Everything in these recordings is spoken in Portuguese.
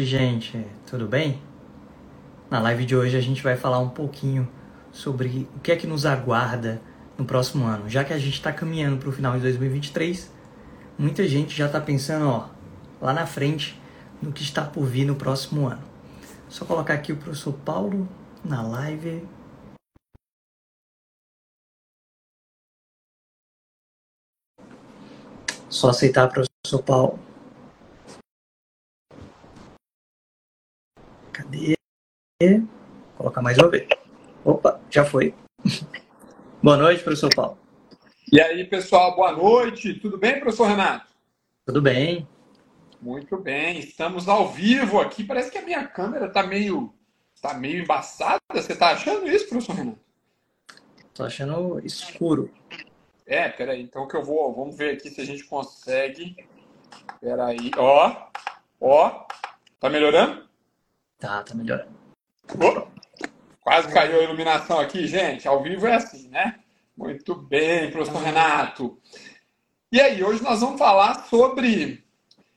gente, tudo bem? Na live de hoje a gente vai falar um pouquinho sobre o que é que nos aguarda no próximo ano. Já que a gente está caminhando para o final de 2023, muita gente já está pensando, ó, lá na frente, no que está por vir no próximo ano. Só colocar aqui o professor Paulo na live. Só aceitar, professor Paulo. Cadê? Colocar mais uma vez. Opa, já foi. Boa noite, professor Paulo. E aí, pessoal, boa noite. Tudo bem, professor Renato? Tudo bem. Muito bem. Estamos ao vivo aqui. Parece que a minha câmera está meio, tá meio embaçada. Você está achando isso, professor Renato? Estou achando escuro. É, peraí. Então que eu vou. Vamos ver aqui se a gente consegue. Peraí. Ó. Ó. Tá melhorando? Tá, tá melhorando. Oh, quase caiu a iluminação aqui, gente. Ao vivo é assim, né? Muito bem, professor Renato. E aí, hoje nós vamos falar sobre.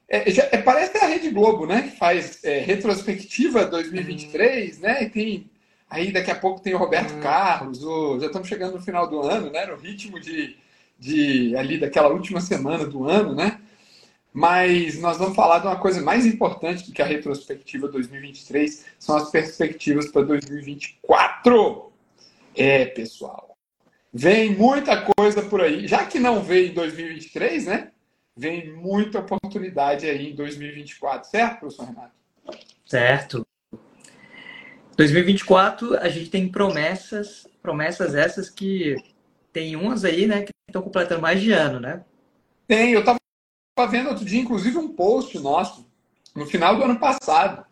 É, já, é, parece a Rede Globo, né? Que faz é, retrospectiva 2023, hum. né? E tem. Aí daqui a pouco tem o Roberto hum. Carlos, o, já estamos chegando no final do ano, né? No ritmo de, de ali daquela última semana do ano, né? Mas nós vamos falar de uma coisa mais importante do que a retrospectiva 2023, são as perspectivas para 2024. É, pessoal. Vem muita coisa por aí. Já que não veio em 2023, né? Vem muita oportunidade aí em 2024, certo, professor Renato? Certo. 2024, a gente tem promessas, promessas essas que tem umas aí, né, que estão completando mais de ano, né? Tem, eu estava Estava vendo outro dia, inclusive, um post nosso, no final do ano passado,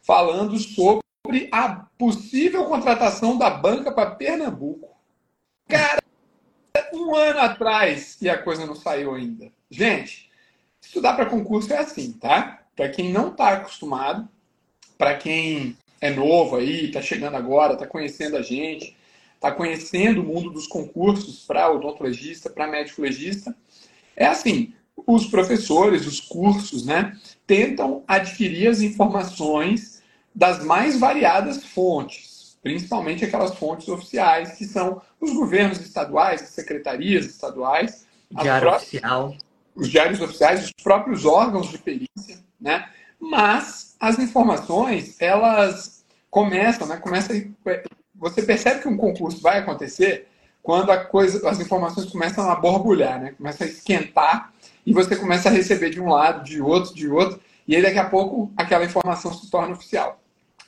falando sobre a possível contratação da banca para Pernambuco. Cara, um ano atrás e a coisa não saiu ainda. Gente, estudar para concurso é assim, tá? Para quem não está acostumado, para quem é novo aí, está chegando agora, está conhecendo a gente, está conhecendo o mundo dos concursos para odontologista, para médico legista, é assim, os professores, os cursos, né, tentam adquirir as informações das mais variadas fontes, principalmente aquelas fontes oficiais, que são os governos estaduais, as secretarias estaduais, Diário próprias, oficial. os diários oficiais, os próprios órgãos de perícia, né? Mas as informações, elas começam, né? Começa, você percebe que um concurso vai acontecer quando a coisa, as informações começam a borbulhar, né? Começa a esquentar e você começa a receber de um lado, de outro, de outro, e aí daqui a pouco aquela informação se torna oficial.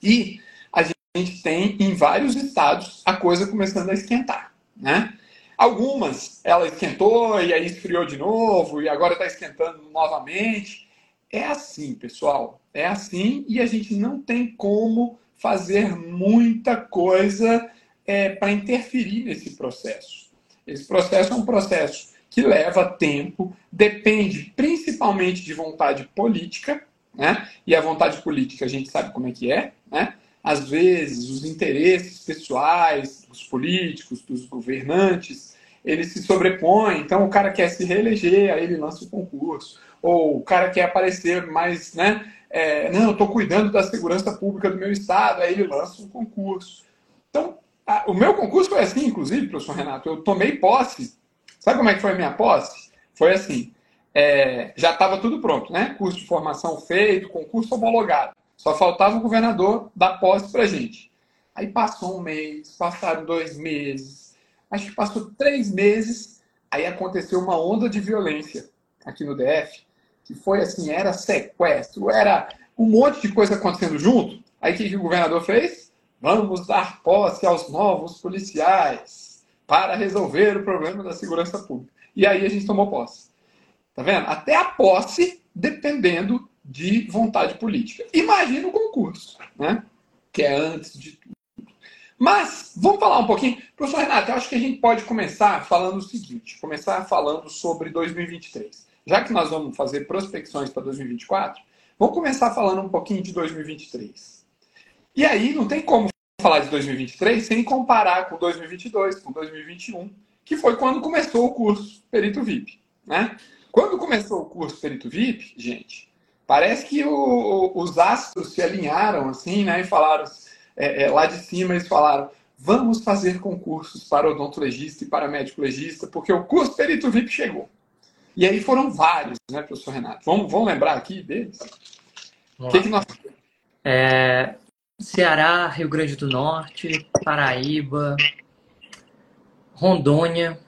E a gente tem em vários estados a coisa começando a esquentar, né? Algumas ela esquentou e aí esfriou de novo e agora está esquentando novamente. É assim, pessoal. É assim e a gente não tem como fazer muita coisa é, para interferir nesse processo. Esse processo é um processo que leva tempo, depende principalmente de vontade política, né? E a vontade política a gente sabe como é que é, né? Às vezes os interesses pessoais dos políticos, dos governantes, eles se sobrepõem. Então o cara quer se reeleger, aí ele lança o concurso. Ou o cara quer aparecer mais, né? É, não, eu estou cuidando da segurança pública do meu estado, aí ele lança um concurso. Então, a, o meu concurso foi assim, inclusive, professor Renato. Eu tomei posse Sabe como é que foi a minha posse? Foi assim, é, já estava tudo pronto, né? Curso de formação feito, concurso homologado. Só faltava o governador dar posse para gente. Aí passou um mês, passaram dois meses, acho que passou três meses, aí aconteceu uma onda de violência aqui no DF, que foi assim, era sequestro, era um monte de coisa acontecendo junto. Aí o que, que o governador fez? Vamos dar posse aos novos policiais para resolver o problema da segurança pública. E aí a gente tomou posse. Tá vendo? Até a posse dependendo de vontade política. Imagina o concurso, né? Que é antes de tudo. Mas, vamos falar um pouquinho. Professor Renato, eu acho que a gente pode começar falando o seguinte: começar falando sobre 2023. Já que nós vamos fazer prospecções para 2024, vamos começar falando um pouquinho de 2023. E aí, não tem como falar de 2023 sem comparar com 2022, com 2021, que foi quando começou o curso Perito VIP. Né? Quando começou o curso Perito VIP, gente, Parece que o, os astros se alinharam assim, né? E falaram, é, é, lá de cima eles falaram, vamos fazer concursos para odontologista e para médico legista, porque o curso perito VIP chegou. E aí foram vários, né, professor Renato? Vamos, vamos lembrar aqui deles? O que, que nós... É, Ceará, Rio Grande do Norte, Paraíba, Rondônia,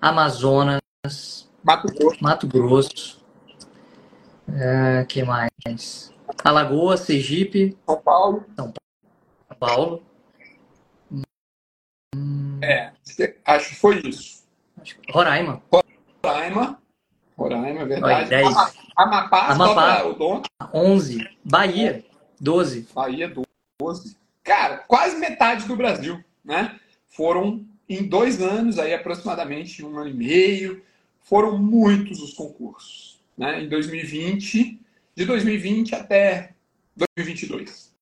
Amazonas, Mato Grosso. Mato Grosso. É, que mais? Alagoas, Sergipe. São Paulo. São Paulo. É, acho que foi isso. Roraima. Roraima. Roraima, é verdade. 10. Amapá, Amapá. dono. 11. Bahia, 12. Bahia, 12. Cara, quase metade do Brasil, né? Foram em dois anos, aí aproximadamente um ano e meio, foram muitos os concursos, né? Em 2020, de 2020 até 2022.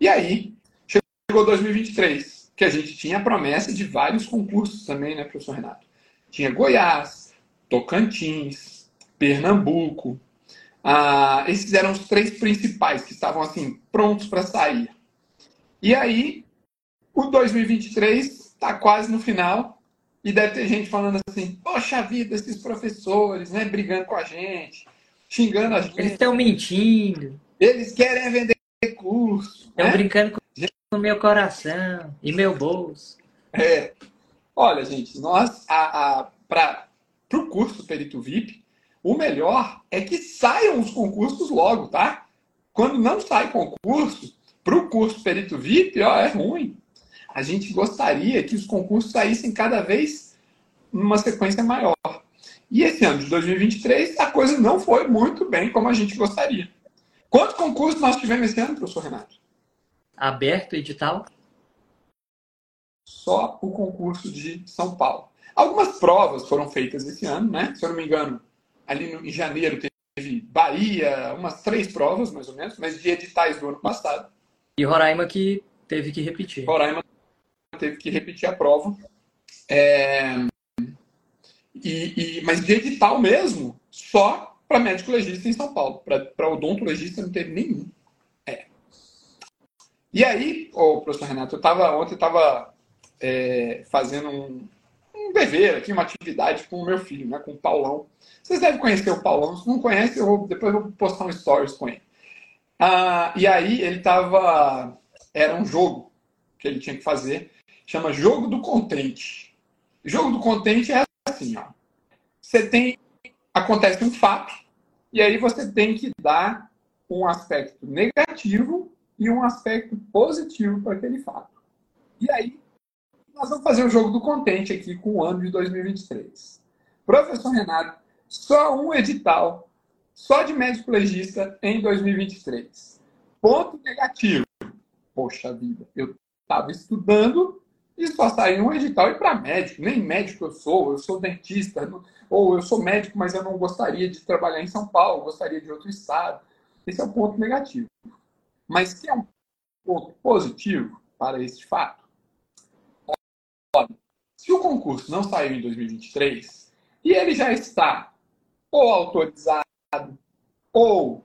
E aí, chegou 2023, que a gente tinha a promessa de vários concursos também, né, professor Renato? Tinha Goiás, Tocantins, Pernambuco. Ah, esses eram os três principais que estavam assim prontos para sair. E aí, o 2023 está quase no final e deve ter gente falando assim: Poxa vida, esses professores, né, brigando com a gente, xingando a gente. Eles estão mentindo. Eles querem vender curso. Estão né? brincando com o meu coração e meu bolso. É. Olha, gente, nós, a, a, para o curso Perito VIP, o melhor é que saiam os concursos logo, tá? Quando não sai concurso, para o curso Perito VIP, ó, é ruim. A gente gostaria que os concursos saíssem cada vez numa sequência maior. E esse ano de 2023, a coisa não foi muito bem como a gente gostaria. Quantos concursos nós tivemos esse ano, professor Renato? Aberto edital? Só o concurso de São Paulo. Algumas provas foram feitas esse ano, né? Se eu não me engano, ali no, em janeiro teve Bahia, umas três provas, mais ou menos, mas de editais do ano passado. E Roraima que teve que repetir. Roraima teve que repetir a prova. É... E, e, mas de edital mesmo, só para médico legista em São Paulo. Para odontologista não teve nenhum. É. E aí, o professor Renato, eu tava, ontem estava é, fazendo um, um dever aqui, uma atividade com o meu filho, né, com o Paulão. Vocês devem conhecer o Paulão. Se não conhecem, eu vou, depois eu vou postar um stories com ele. Ah, e aí ele tava. Era um jogo que ele tinha que fazer, chama Jogo do Contente. Jogo do Contente é assim, ó. Você tem. Acontece um fato, e aí você tem que dar um aspecto negativo e um aspecto positivo para aquele fato. E aí, nós vamos fazer o jogo do contente aqui com o ano de 2023. Professor Renato, só um edital só de médico legista em 2023. Ponto negativo. Poxa vida, eu estava estudando e só saiu um edital e para médico. Nem médico eu sou, eu sou dentista, ou eu sou médico, mas eu não gostaria de trabalhar em São Paulo, gostaria de outro estado. Esse é o ponto negativo. Mas que é um ponto positivo para este fato? Olha, se o concurso não saiu em 2023 e ele já está ou autorizado ou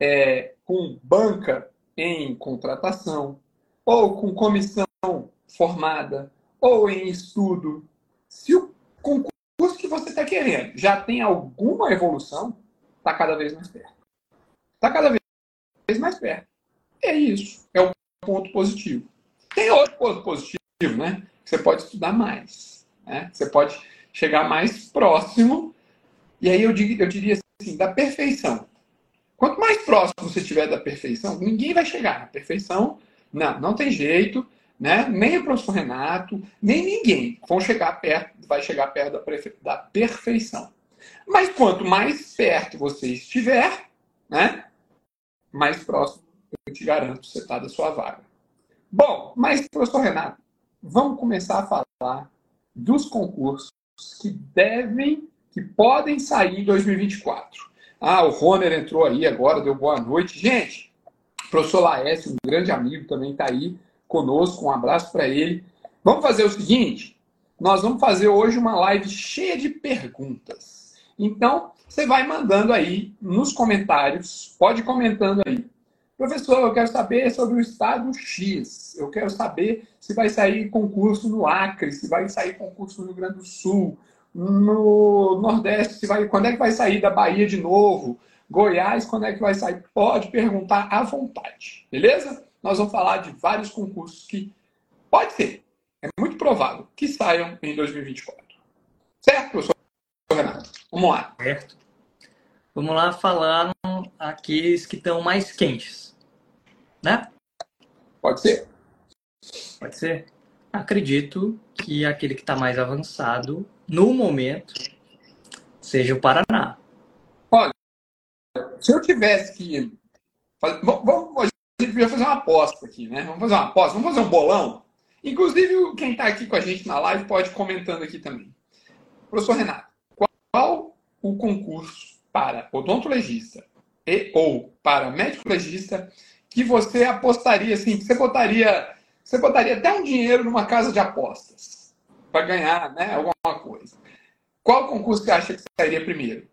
é, com banca em contratação, ou com comissão formada, ou em estudo. Se o concurso que você está querendo já tem alguma evolução, está cada vez mais perto. Está cada vez mais perto. É isso. É o ponto positivo. Tem outro ponto positivo, né? Você pode estudar mais. Né? Você pode chegar mais próximo e aí eu, diria, eu diria assim, da perfeição. Quanto mais próximo você estiver da perfeição, ninguém vai chegar na perfeição. Não, não tem jeito, né? Nem o professor Renato, nem ninguém vão chegar perto, vai chegar perto da, da perfeição. Mas quanto mais perto você estiver, né? Mais próximo, eu te garanto, você está da sua vaga. Bom, mas, professor Renato, vamos começar a falar dos concursos que devem que podem sair em 2024. Ah, o Roner entrou aí agora, deu boa noite. Gente, o professor Laércio, um grande amigo, também está aí conosco. Um abraço para ele. Vamos fazer o seguinte: nós vamos fazer hoje uma live cheia de perguntas. Então, você vai mandando aí nos comentários, pode comentando aí. Professor, eu quero saber sobre o estado X. Eu quero saber se vai sair concurso no Acre, se vai sair concurso no Rio Grande do Sul, no Nordeste, vai, quando é que vai sair da Bahia de novo, Goiás, quando é que vai sair? Pode perguntar à vontade, beleza? Nós vamos falar de vários concursos que pode ser, é muito provável que saiam em 2024. Certo, professor Renato? Vamos lá. Certo. Vamos lá falar aqueles que estão mais quentes né? Pode ser. Pode ser. Acredito que aquele que está mais avançado no momento seja o Paraná. Olha, se eu tivesse que. Vamos, a gente podia fazer uma aposta aqui, né? Vamos fazer uma aposta, vamos fazer um bolão. Inclusive, quem está aqui com a gente na live pode comentando aqui também. Professor Renato, qual o concurso para odontologista e ou para médico legista que você apostaria, assim, você botaria, você botaria até um dinheiro numa casa de apostas para ganhar, né, alguma coisa. Qual concurso você acha que sairia primeiro?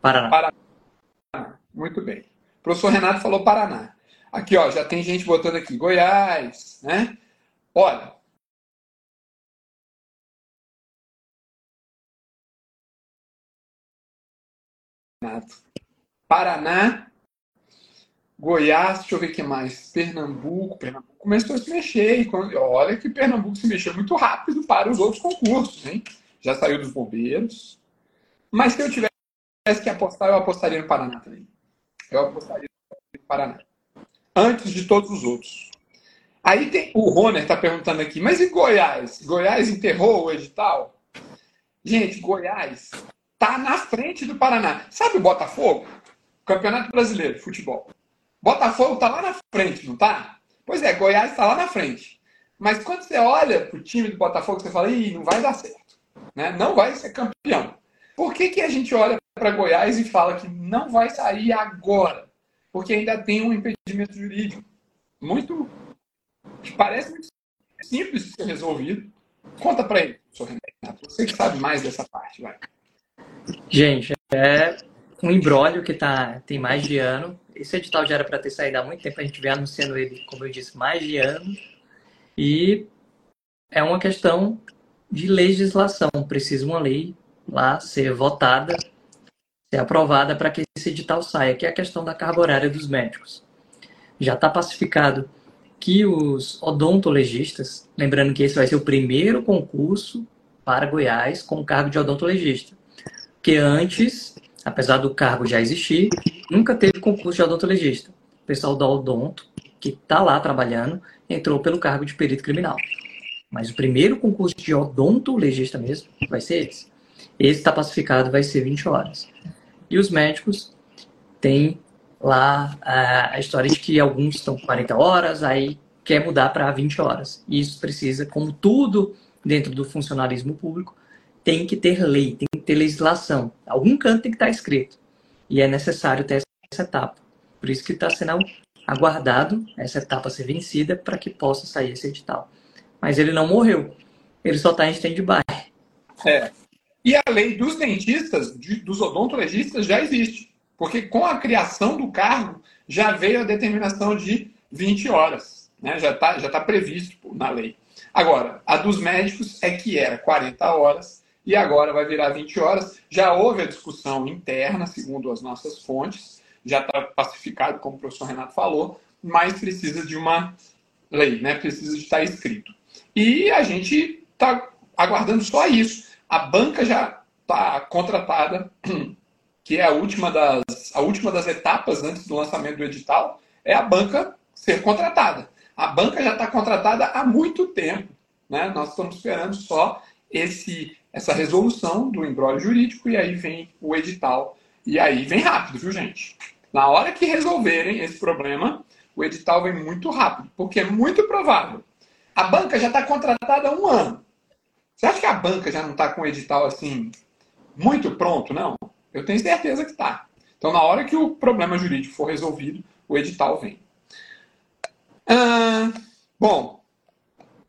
Paraná. Paraná. Muito bem. O professor Renato falou Paraná. Aqui, ó, já tem gente botando aqui Goiás, né? Olha, Paraná Goiás, deixa eu ver o que mais. Pernambuco, Pernambuco começou a se mexer. E quando, olha que Pernambuco se mexeu muito rápido para os outros concursos, hein? Já saiu dos bombeiros. Mas se eu tivesse que apostar, eu apostaria no Paraná também. Eu apostaria no Paraná. Antes de todos os outros. Aí tem. O Roner está perguntando aqui, mas e Goiás? Goiás enterrou o edital? Gente, Goiás tá na frente do Paraná. Sabe o Botafogo? Campeonato Brasileiro Futebol. Botafogo está lá na frente, não tá? Pois é, Goiás está lá na frente. Mas quando você olha para o time do Botafogo, você fala, ih, não vai dar certo. Né? Não vai ser campeão. Por que, que a gente olha para Goiás e fala que não vai sair agora? Porque ainda tem um impedimento jurídico muito. parece muito simples de ser resolvido. Conta para ele, professor Renato. Você que sabe mais dessa parte, vai. Gente, é um embrólio que tá, tem mais de ano. Esse edital já era para ter saído há muito tempo, a gente vem anunciando ele, como eu disse, mais de ano. E é uma questão de legislação. Precisa uma lei lá ser votada, ser aprovada para que esse edital saia, que é a questão da carga horária dos médicos. Já está pacificado que os odontologistas, lembrando que esse vai ser o primeiro concurso para Goiás com cargo de odontologista, que antes apesar do cargo já existir, nunca teve concurso de odontologista. O pessoal da Odonto, que está lá trabalhando, entrou pelo cargo de perito criminal. Mas o primeiro concurso de odontologista mesmo vai ser esse. Esse está pacificado, vai ser 20 horas. E os médicos têm lá a, história de que alguns estão 40 horas, aí quer mudar para 20 horas. E isso precisa, como tudo dentro do funcionalismo público, tem que ter lei, tem que ter legislação. Algum canto tem que estar escrito. E é necessário ter essa etapa. Por isso que está sendo aguardado essa etapa ser vencida para que possa sair esse edital. Mas ele não morreu. Ele só está em stand-by. É. E a lei dos dentistas, dos odontologistas, já existe. Porque com a criação do cargo, já veio a determinação de 20 horas. Né? Já está já tá previsto na lei. Agora, a dos médicos é que era 40 horas e agora vai virar 20 horas. Já houve a discussão interna, segundo as nossas fontes, já está pacificado, como o professor Renato falou, mas precisa de uma lei, né? precisa de estar escrito. E a gente está aguardando só isso. A banca já está contratada, que é a última, das, a última das etapas antes do lançamento do edital, é a banca ser contratada. A banca já está contratada há muito tempo. Né? Nós estamos esperando só esse essa resolução do embrólio jurídico e aí vem o edital. E aí vem rápido, viu, gente? Na hora que resolverem esse problema, o edital vem muito rápido, porque é muito provável. A banca já está contratada há um ano. Você acha que a banca já não está com o edital assim muito pronto? Não. Eu tenho certeza que está. Então, na hora que o problema jurídico for resolvido, o edital vem. Ah, bom,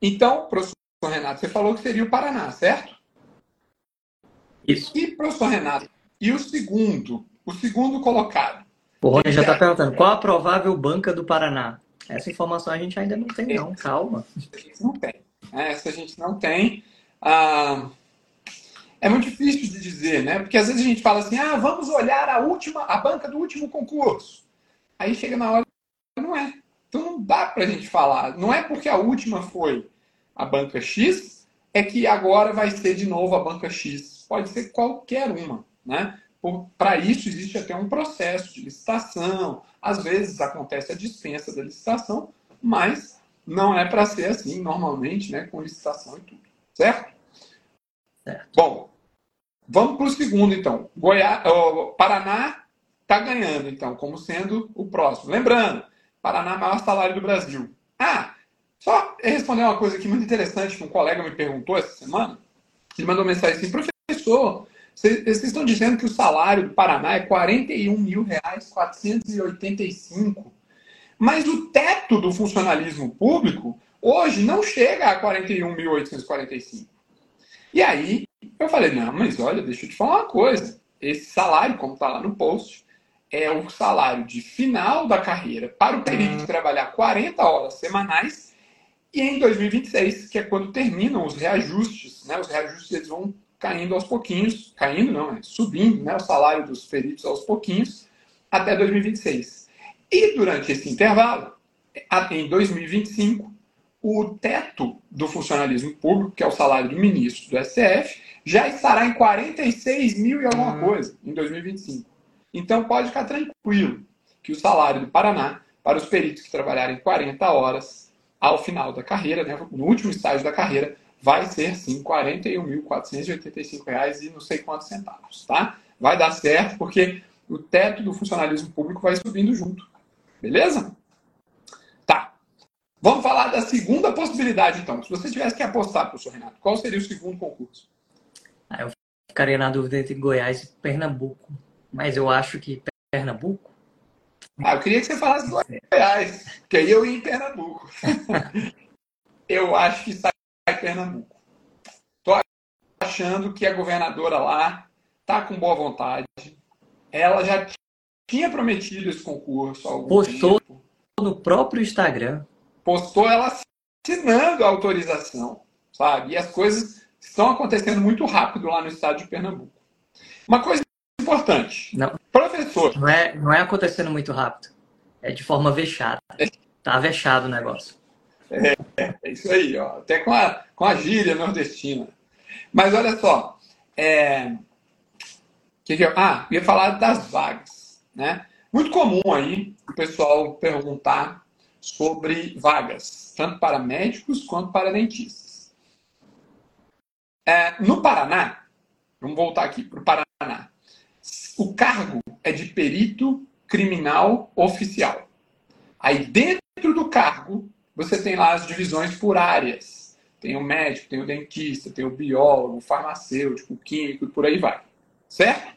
então, professor Renato, você falou que seria o Paraná, certo? Isso. E, professor Renato, e o segundo? O segundo colocado? O Rony já está perguntando, qual a provável banca do Paraná? Essa informação a gente ainda não tem, não. Calma. Essa a gente não tem. Essa a gente não tem. Ah, é muito difícil de dizer, né? Porque às vezes a gente fala assim, ah, vamos olhar a última, a banca do último concurso. Aí chega na hora, não é. Então não dá para a gente falar. Não é porque a última foi a banca X, é que agora vai ser de novo a banca X. Pode ser qualquer uma, né? Para isso existe até um processo de licitação. Às vezes acontece a dispensa da licitação, mas não é para ser assim normalmente, né? Com licitação e tudo, certo? certo. Bom, vamos para o segundo então. Goiás, Paraná está ganhando então, como sendo o próximo. Lembrando, Paraná maior salário do Brasil. Ah, só responder uma coisa aqui muito interessante que um colega me perguntou essa semana. Ele mandou mensagem assim, professor, vocês estão dizendo que o salário do Paraná é 41 mil reais 485. Mas o teto do funcionalismo público hoje não chega a 41.845. E aí eu falei, não, mas olha, deixa eu te falar uma coisa. Esse salário, como está lá no post, é o salário de final da carreira para o período de trabalhar 40 horas semanais e em 2026, que é quando terminam os reajustes, né? Os reajustes eles vão caindo aos pouquinhos, caindo não, é subindo, né? O salário dos peritos aos pouquinhos até 2026. E durante esse intervalo, em 2025, o teto do funcionalismo público, que é o salário do ministro do STF, já estará em 46 mil e alguma coisa em 2025. Então pode ficar tranquilo que o salário do Paraná, para os peritos que trabalharem 40 horas ao final da carreira, né, no último estágio da carreira, vai ser sim R$ 41.485 e não sei quantos centavos, tá? Vai dar certo porque o teto do funcionalismo público vai subindo junto. Beleza? Tá. Vamos falar da segunda possibilidade, então. Se você tivesse que apostar, professor Renato, qual seria o segundo concurso? Ah, eu ficaria na dúvida entre Goiás e Pernambuco mas eu acho que Pernambuco. Ah, eu queria que você falasse Goiás, porque aí eu ia em Pernambuco. eu acho que sai Pernambuco. Tô achando que a governadora lá tá com boa vontade. Ela já tinha prometido esse concurso. Há Postou tempo. no próprio Instagram. Postou ela assinando a autorização, sabe? E as coisas estão acontecendo muito rápido lá no estado de Pernambuco. Uma coisa importante. Não. Professor. Não é, não é acontecendo muito rápido. É de forma vexada. Tá vexado o negócio. É, é isso aí, ó. Até com a, com a gíria nordestina. Mas olha só. É... Que que eu... Ah, ia falar das vagas. Né? Muito comum aí o pessoal perguntar sobre vagas, tanto para médicos quanto para dentistas. É, no Paraná, vamos voltar aqui para o Paraná. O cargo é de perito criminal oficial. Aí dentro do cargo, você tem lá as divisões por áreas. Tem o médico, tem o dentista, tem o biólogo, o farmacêutico, o químico e por aí vai. Certo?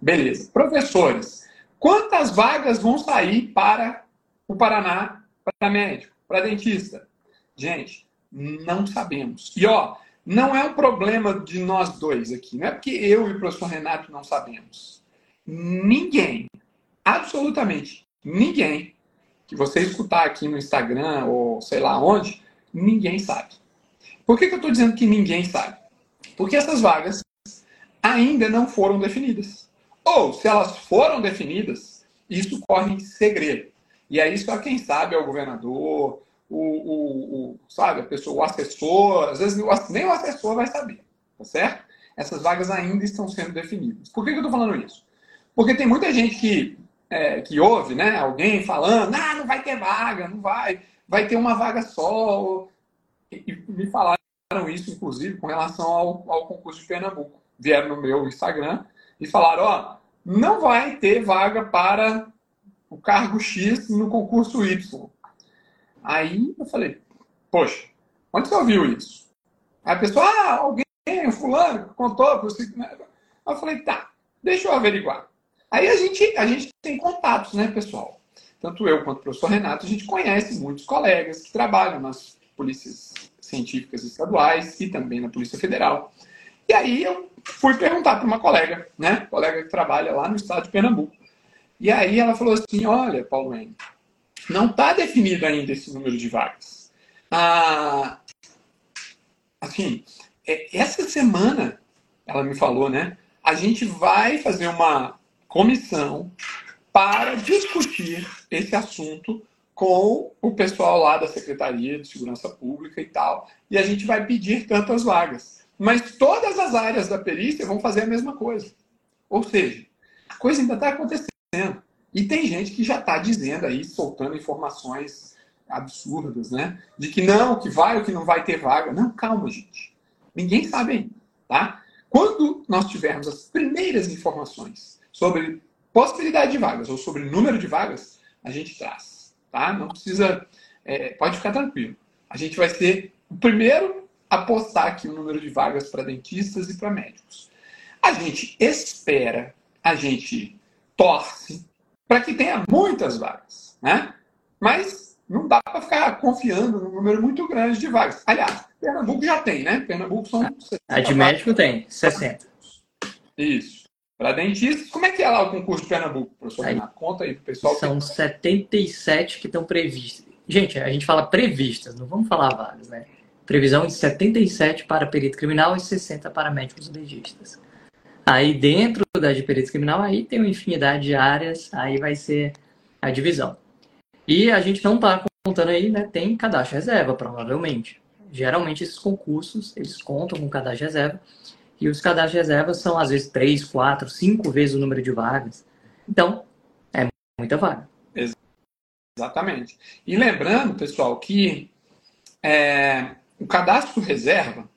Beleza. Professores, quantas vagas vão sair para o Paraná para médico, para dentista? Gente, não sabemos. E ó, não é um problema de nós dois aqui. Não é porque eu e o professor Renato não sabemos. Ninguém, absolutamente ninguém, que você escutar aqui no Instagram ou sei lá onde, ninguém sabe. Por que, que eu estou dizendo que ninguém sabe? Porque essas vagas ainda não foram definidas. Ou, se elas foram definidas, isso corre em segredo. E aí só quem sabe é o governador, o, o, o, sabe, a pessoa, o assessor, às vezes nem o assessor vai saber, tá certo? Essas vagas ainda estão sendo definidas. Por que, que eu estou falando isso? Porque tem muita gente que, é, que ouve, né, alguém falando, ah, não vai ter vaga, não vai, vai ter uma vaga só. E, e me falaram isso, inclusive, com relação ao, ao concurso de Pernambuco. Vieram no meu Instagram e falaram, ó, não vai ter vaga para o cargo X no concurso Y. Aí eu falei, poxa, onde você ouviu isso? Aí a pessoa, ah, alguém, fulano, contou. Eu falei, tá, deixa eu averiguar. Aí a gente, a gente tem contatos, né, pessoal? Tanto eu quanto o professor Renato, a gente conhece muitos colegas que trabalham nas polícias científicas estaduais e também na Polícia Federal. E aí eu fui perguntar para uma colega, né? Colega que trabalha lá no estado de Pernambuco. E aí ela falou assim: olha, Paulo Henrique, não está definido ainda esse número de vagas. Ah, assim, é, essa semana, ela me falou, né? A gente vai fazer uma comissão para discutir esse assunto com o pessoal lá da Secretaria de Segurança Pública e tal. E a gente vai pedir tantas vagas. Mas todas as áreas da perícia vão fazer a mesma coisa. Ou seja, a coisa ainda está acontecendo. E tem gente que já está dizendo aí, soltando informações absurdas, né? De que não, que vai ou que não vai ter vaga. Não, calma, gente. Ninguém sabe ainda, tá? Quando nós tivermos as primeiras informações sobre possibilidade de vagas ou sobre número de vagas, a gente traz, tá? Não precisa, é, pode ficar tranquilo. A gente vai ser o primeiro a postar aqui o número de vagas para dentistas e para médicos. A gente espera, a gente torce para que tenha muitas vagas, né? Mas não dá para ficar confiando num número muito grande de vagas. Aliás, Pernambuco já tem, né? Pernambuco são. A de médico tem, 60. Isso. Para dentistas, como é que é lá o concurso de Pernambuco, professor aí, Renato? Conta aí para o pessoal. São 77 que estão previstas. Gente, a gente fala previstas, não vamos falar vagas, né? Previsão de 77 para perito criminal e 60 para médicos legistas. Aí dentro da de perícia criminal, aí tem uma infinidade de áreas, aí vai ser a divisão. E a gente não está contando aí, né? Tem cadastro reserva, provavelmente. Geralmente esses concursos, eles contam com cadastro reserva. E os cadastros reserva são, às vezes, três, quatro, cinco vezes o número de vagas. Então, é muita vaga. Exatamente. E lembrando, pessoal, que é, o cadastro reserva,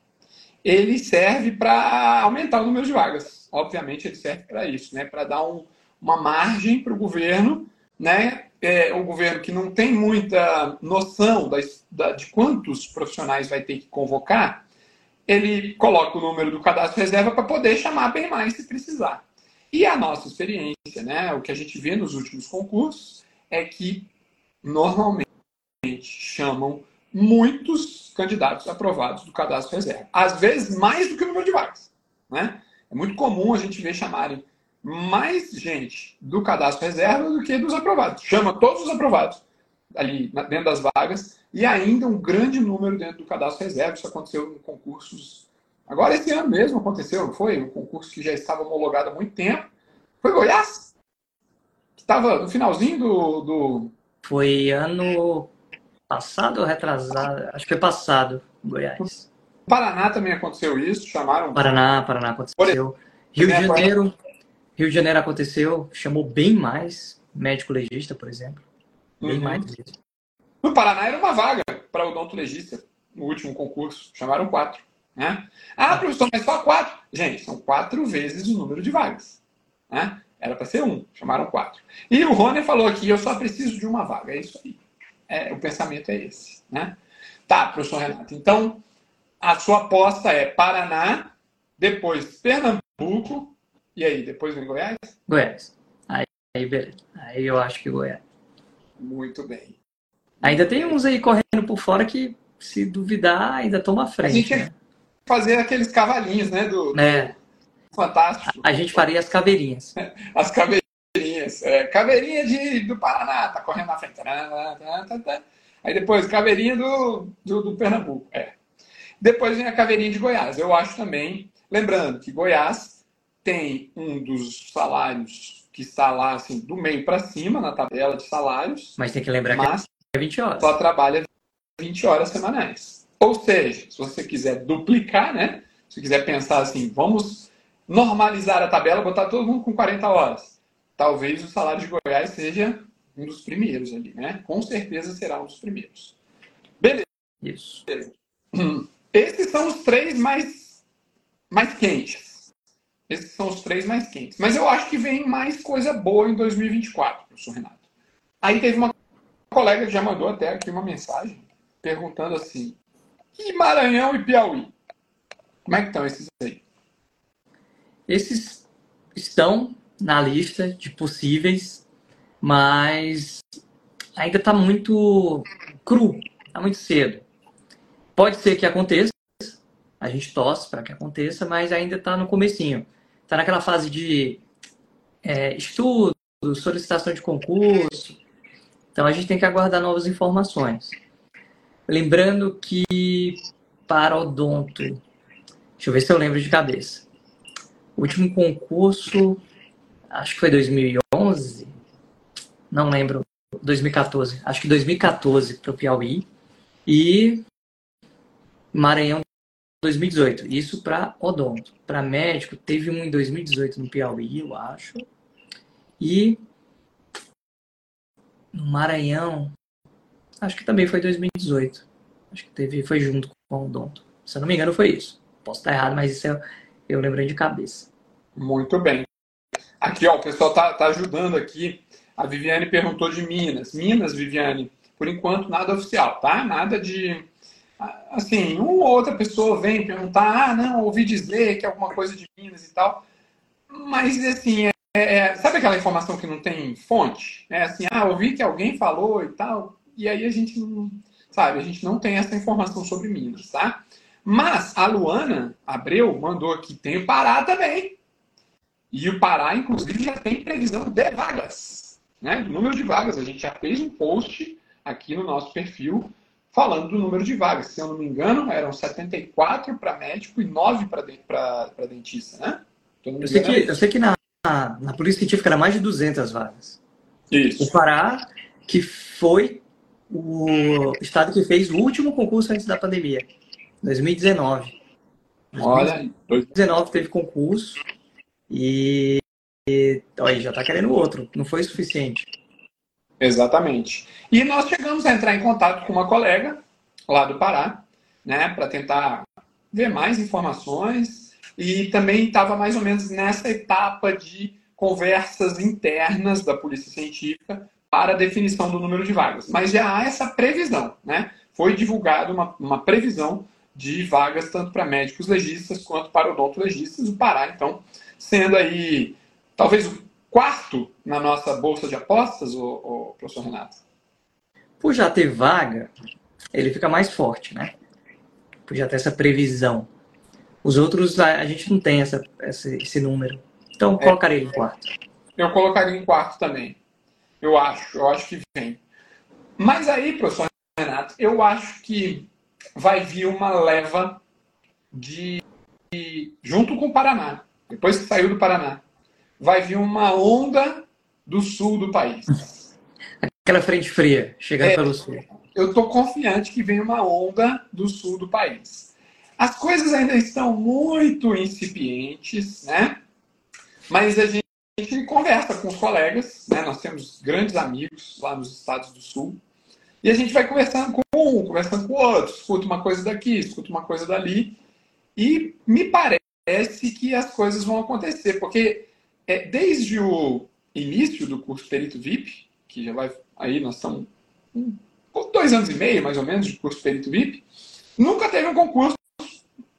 ele serve para aumentar o número de vagas obviamente, ele serve para isso, né? para dar um, uma margem para o governo, né? É, um governo que não tem muita noção da, de quantos profissionais vai ter que convocar, ele coloca o número do cadastro reserva para poder chamar bem mais se precisar. E a nossa experiência, né, o que a gente vê nos últimos concursos, é que normalmente chamam muitos candidatos aprovados do cadastro reserva. Às vezes mais do que o número de vagas. Né? É muito comum a gente ver chamarem mais gente do cadastro reserva do que dos aprovados. Chama todos os aprovados ali dentro das vagas e ainda um grande número dentro do cadastro reserva. Isso aconteceu em concursos. Agora, esse ano mesmo aconteceu, foi? Um concurso que já estava homologado há muito tempo. Foi Goiás? Que estava no finalzinho do, do. Foi ano passado ou retrasado? Acho que foi passado, Goiás. Paraná também aconteceu isso, chamaram. Paraná, Paraná aconteceu. Rio de Janeiro, Rio de Janeiro aconteceu, chamou bem mais médico legista, por exemplo. Uhum. mais. No Paraná era uma vaga para o legista no último concurso. Chamaram quatro. Né? Ah, professor, mas só quatro. Gente, são quatro vezes o número de vagas. Né? Era para ser um, chamaram quatro. E o Rony falou aqui: eu só preciso de uma vaga. É isso aí. É, o pensamento é esse. Né? Tá, professor Renato. Então, a sua aposta é Paraná, depois Pernambuco, e aí, depois vem Goiás? Goiás. Aí, aí, beleza. Aí eu acho que Goiás. Muito bem. Ainda tem uns aí correndo por fora que, se duvidar, ainda toma frente. A gente né? fazer aqueles cavalinhos, né? Do, é. do Fantástico. A gente faria as caveirinhas. As caveirinhas. É, caveirinha de, do Paraná, tá correndo na frente. Aí depois, caveirinha do, do, do Pernambuco. É. Depois vem a caveirinha de Goiás. Eu acho também, lembrando que Goiás tem um dos salários que está lá assim, do meio para cima na tabela de salários. Mas tem que lembrar mas que é 20 horas. Só trabalha 20 horas semanais. Ou seja, se você quiser duplicar, né? Se quiser pensar assim, vamos normalizar a tabela, botar todo mundo com 40 horas. Talvez o salário de Goiás seja um dos primeiros ali, né? Com certeza será um dos primeiros. Beleza. Isso. Beleza. Esses são os três mais, mais quentes. Esses são os três mais quentes. Mas eu acho que vem mais coisa boa em 2024, professor Renato. Aí teve uma colega que já mandou até aqui uma mensagem perguntando assim: e Maranhão e Piauí? Como é que estão esses aí? Esses estão na lista de possíveis, mas ainda está muito cru, está muito cedo. Pode ser que aconteça, A gente torce para que aconteça, mas ainda está no comecinho. Está naquela fase de é, estudo, solicitação de concurso. Então a gente tem que aguardar novas informações. Lembrando que para odonto, deixa eu ver se eu lembro de cabeça. O último concurso, acho que foi 2011, não lembro, 2014, acho que 2014 para o Piauí e Maranhão 2018. Isso para odonto. Para médico, teve um em 2018 no Piauí, eu acho. E no Maranhão, acho que também foi 2018. Acho que teve, foi junto com o odonto. Se eu não me engano, foi isso. Posso estar errado, mas isso eu, eu lembrei de cabeça. Muito bem. Aqui, ó, o pessoal tá, tá ajudando aqui. A Viviane perguntou de Minas. Minas, Viviane, por enquanto nada oficial, tá? Nada de. Assim, uma ou outra pessoa vem perguntar, ah, não, ouvi dizer que é alguma coisa de Minas e tal. Mas, assim, é, é, sabe aquela informação que não tem fonte? É assim, ah, ouvi que alguém falou e tal. E aí a gente não, sabe, a gente não tem essa informação sobre Minas, tá? Mas a Luana Abreu mandou aqui, tem o Pará também. E o Pará, inclusive, já tem previsão de vagas né, do número de vagas. A gente já fez um post aqui no nosso perfil falando do número de vagas. Se eu não me engano, eram 74 para médico e 9 para dentista, né? Eu sei, que, eu sei que na, na Polícia Científica era mais de 200 vagas. Isso. O Pará, que foi o estado que fez o último concurso antes da pandemia, 2019. Olha, 2019 teve concurso e e aí, já tá querendo outro. Não foi suficiente. Exatamente. E nós chegamos a entrar em contato com uma colega lá do Pará, né, para tentar ver mais informações e também estava mais ou menos nessa etapa de conversas internas da Polícia Científica para a definição do número de vagas. Mas já há essa previsão, né? Foi divulgada uma, uma previsão de vagas tanto para médicos legistas quanto para odontologistas. O Pará, então, sendo aí talvez quarto na nossa bolsa de apostas, o, o professor Renato? Por já ter vaga, ele fica mais forte, né? Por já ter essa previsão. Os outros, a, gente não tem essa, esse, esse número. Então, é, colocaria ele em quarto. Eu colocaria em quarto também. Eu acho, eu acho que vem. Mas aí, professor Renato, eu acho que vai vir uma leva de. junto com o Paraná. Depois que saiu do Paraná vai vir uma onda do sul do país. Aquela frente fria, chegando é, pelo sul. Eu estou confiante que vem uma onda do sul do país. As coisas ainda estão muito incipientes, né? Mas a gente, a gente conversa com os colegas, né? Nós temos grandes amigos lá nos estados do sul. E a gente vai conversando com um, conversando com o outro, escuta uma coisa daqui, escuta uma coisa dali. E me parece que as coisas vão acontecer, porque é, desde o início do curso Perito VIP, que já vai aí, nós estamos um, dois anos e meio, mais ou menos, de curso Perito VIP, nunca teve um concurso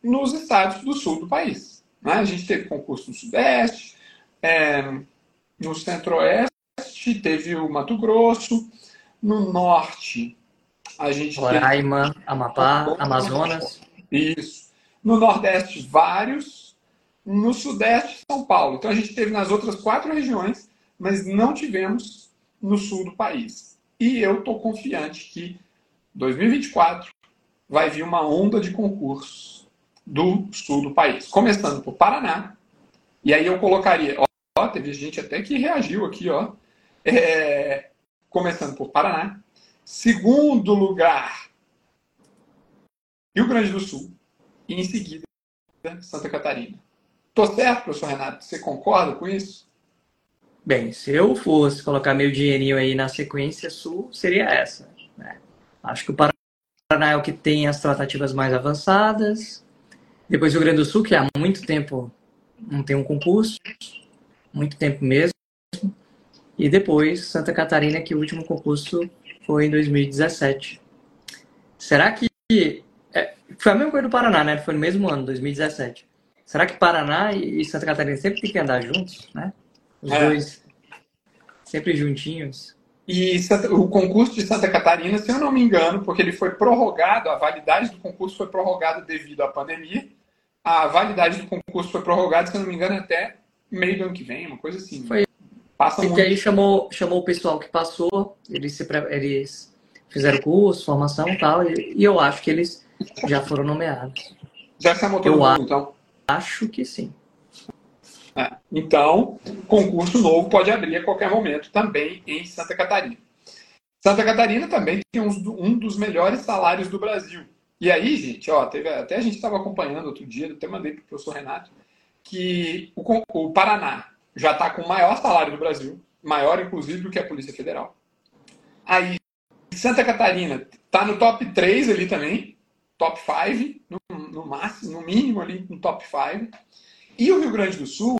nos estados do sul do país. Né? A gente teve concurso no Sudeste, é, no Centro-Oeste, teve o Mato Grosso, no Norte a gente Roraima, teve... Amapá, Amazonas. Isso. No Nordeste, vários no Sudeste de São Paulo. Então a gente teve nas outras quatro regiões, mas não tivemos no sul do país. E eu estou confiante que 2024 vai vir uma onda de concursos do sul do país, começando por Paraná. E aí eu colocaria, ó, teve gente até que reagiu aqui, ó, é, começando por Paraná. Segundo lugar, Rio Grande do Sul. E em seguida, Santa Catarina. Tô certo, professor Renato? Você concorda com isso? Bem, se eu fosse colocar meu dinheirinho aí na sequência sul, seria essa. Né? Acho que o Paraná é o que tem as tratativas mais avançadas. Depois o Rio Grande do Sul, que há muito tempo não tem um concurso, muito tempo mesmo. E depois Santa Catarina, que o último concurso foi em 2017. Será que. É, foi a mesma coisa do Paraná, né? Foi no mesmo ano, 2017. Será que Paraná e Santa Catarina sempre tem que andar juntos, né? Os é. dois sempre juntinhos. E o concurso de Santa Catarina, se eu não me engano, porque ele foi prorrogado, a validade do concurso foi prorrogada devido à pandemia. A validade do concurso foi prorrogada, se eu não me engano, até meio do ano que vem, uma coisa assim. Foi. Passa muito. aí chamou, chamou o pessoal que passou, eles, se, eles fizeram curso, formação e tal, e, e eu acho que eles já foram nomeados. Já chamou todo eu mundo, então? Acho que sim. É. Então, concurso novo pode abrir a qualquer momento também em Santa Catarina. Santa Catarina também tem um dos melhores salários do Brasil. E aí, gente, ó, teve, até a gente estava acompanhando outro dia, até mandei para o professor Renato, que o, o Paraná já está com o maior salário do Brasil, maior inclusive do que a Polícia Federal. Aí, Santa Catarina está no top 3 ali também, top 5, no, no máximo, no mínimo ali no top 5. E o Rio Grande do Sul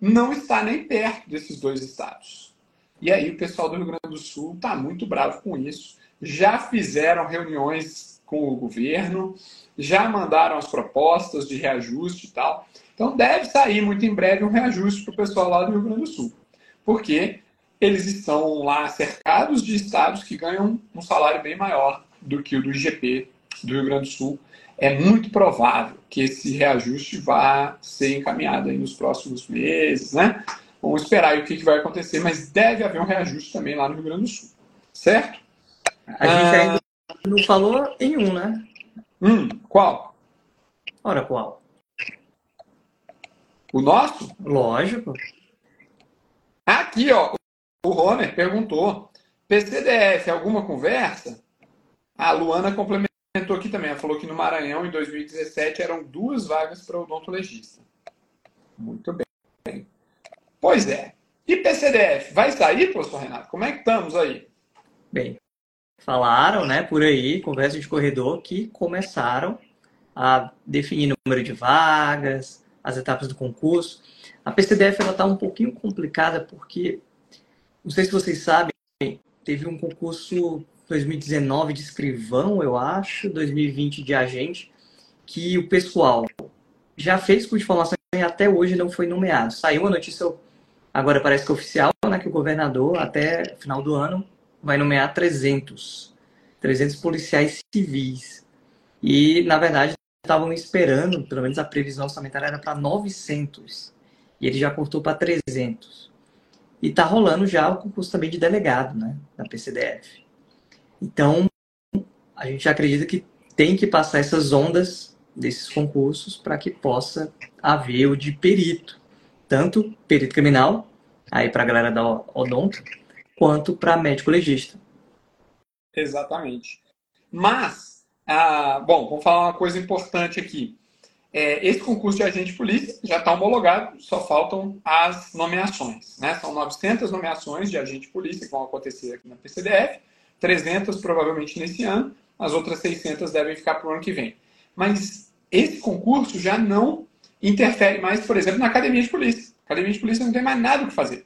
não está nem perto desses dois estados. E aí o pessoal do Rio Grande do Sul está muito bravo com isso. Já fizeram reuniões com o governo, já mandaram as propostas de reajuste e tal. Então deve sair muito em breve um reajuste para o pessoal lá do Rio Grande do Sul. Porque eles estão lá cercados de estados que ganham um salário bem maior do que o do IGP do Rio Grande do Sul é muito provável que esse reajuste vá ser encaminhado aí nos próximos meses, né? Vamos esperar o que, vai acontecer, mas deve haver um reajuste também lá no Rio Grande do Sul, certo? A gente ah, ainda não falou em um, né? Hum, qual? Ora, qual? O nosso? Lógico. Aqui, ó, o Romer perguntou: PCDF, alguma conversa? A Luana complementou comentou aqui também, ela falou que no Maranhão, em 2017, eram duas vagas para odontologista. Muito bem. Pois é. E PCDF, vai sair, professor Renato? Como é que estamos aí? Bem, falaram, né, por aí, conversa de corredor, que começaram a definir número de vagas, as etapas do concurso. A PCDF ela está um pouquinho complicada porque, não sei se vocês sabem, teve um concurso 2019 de escrivão, eu acho, 2020 de agente, que o pessoal já fez curso de formação e até hoje não foi nomeado. Saiu a notícia, agora parece que é oficial, né, que o governador, até final do ano, vai nomear 300. 300 policiais civis. E, na verdade, estavam esperando, pelo menos a previsão orçamentária era para 900. E ele já cortou para 300. E está rolando já o concurso também de delegado, né, da PCDF. Então, a gente acredita que tem que passar essas ondas desses concursos para que possa haver o de perito, tanto perito criminal, aí para a galera da odonto, quanto para médico legista. Exatamente. Mas, ah, bom, vou falar uma coisa importante aqui. É, esse concurso de agente de polícia já está homologado, só faltam as nomeações. Né? São 900 nomeações de agente de polícia que vão acontecer aqui na PCDF 300 provavelmente nesse ano, as outras 600 devem ficar para o ano que vem. Mas esse concurso já não interfere mais, por exemplo, na academia de polícia. A academia de polícia não tem mais nada o que fazer.